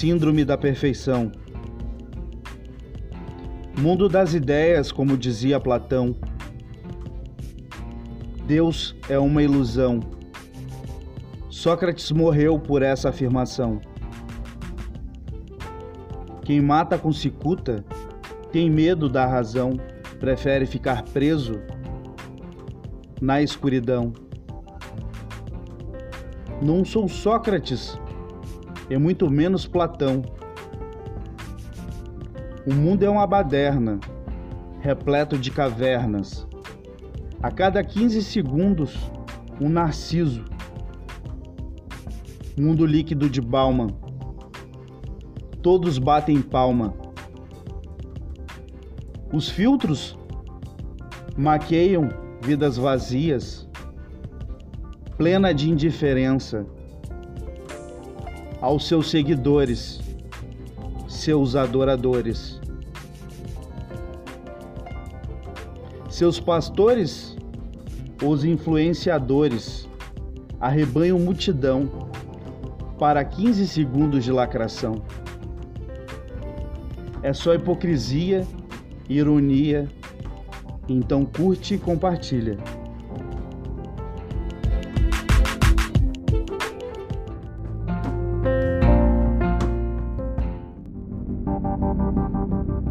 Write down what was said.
Síndrome da perfeição. Mundo das ideias, como dizia Platão. Deus é uma ilusão. Sócrates morreu por essa afirmação. Quem mata com cicuta tem medo da razão, prefere ficar preso na escuridão. Não sou Sócrates e muito menos Platão. O mundo é uma baderna, repleto de cavernas. A cada 15 segundos, um narciso. Mundo líquido de Bauman. Todos batem palma. Os filtros maqueiam vidas vazias, plena de indiferença aos seus seguidores, seus adoradores. Seus pastores, os influenciadores, arrebanham multidão para 15 segundos de lacração. É só hipocrisia ironia. Então curte e compartilha. Música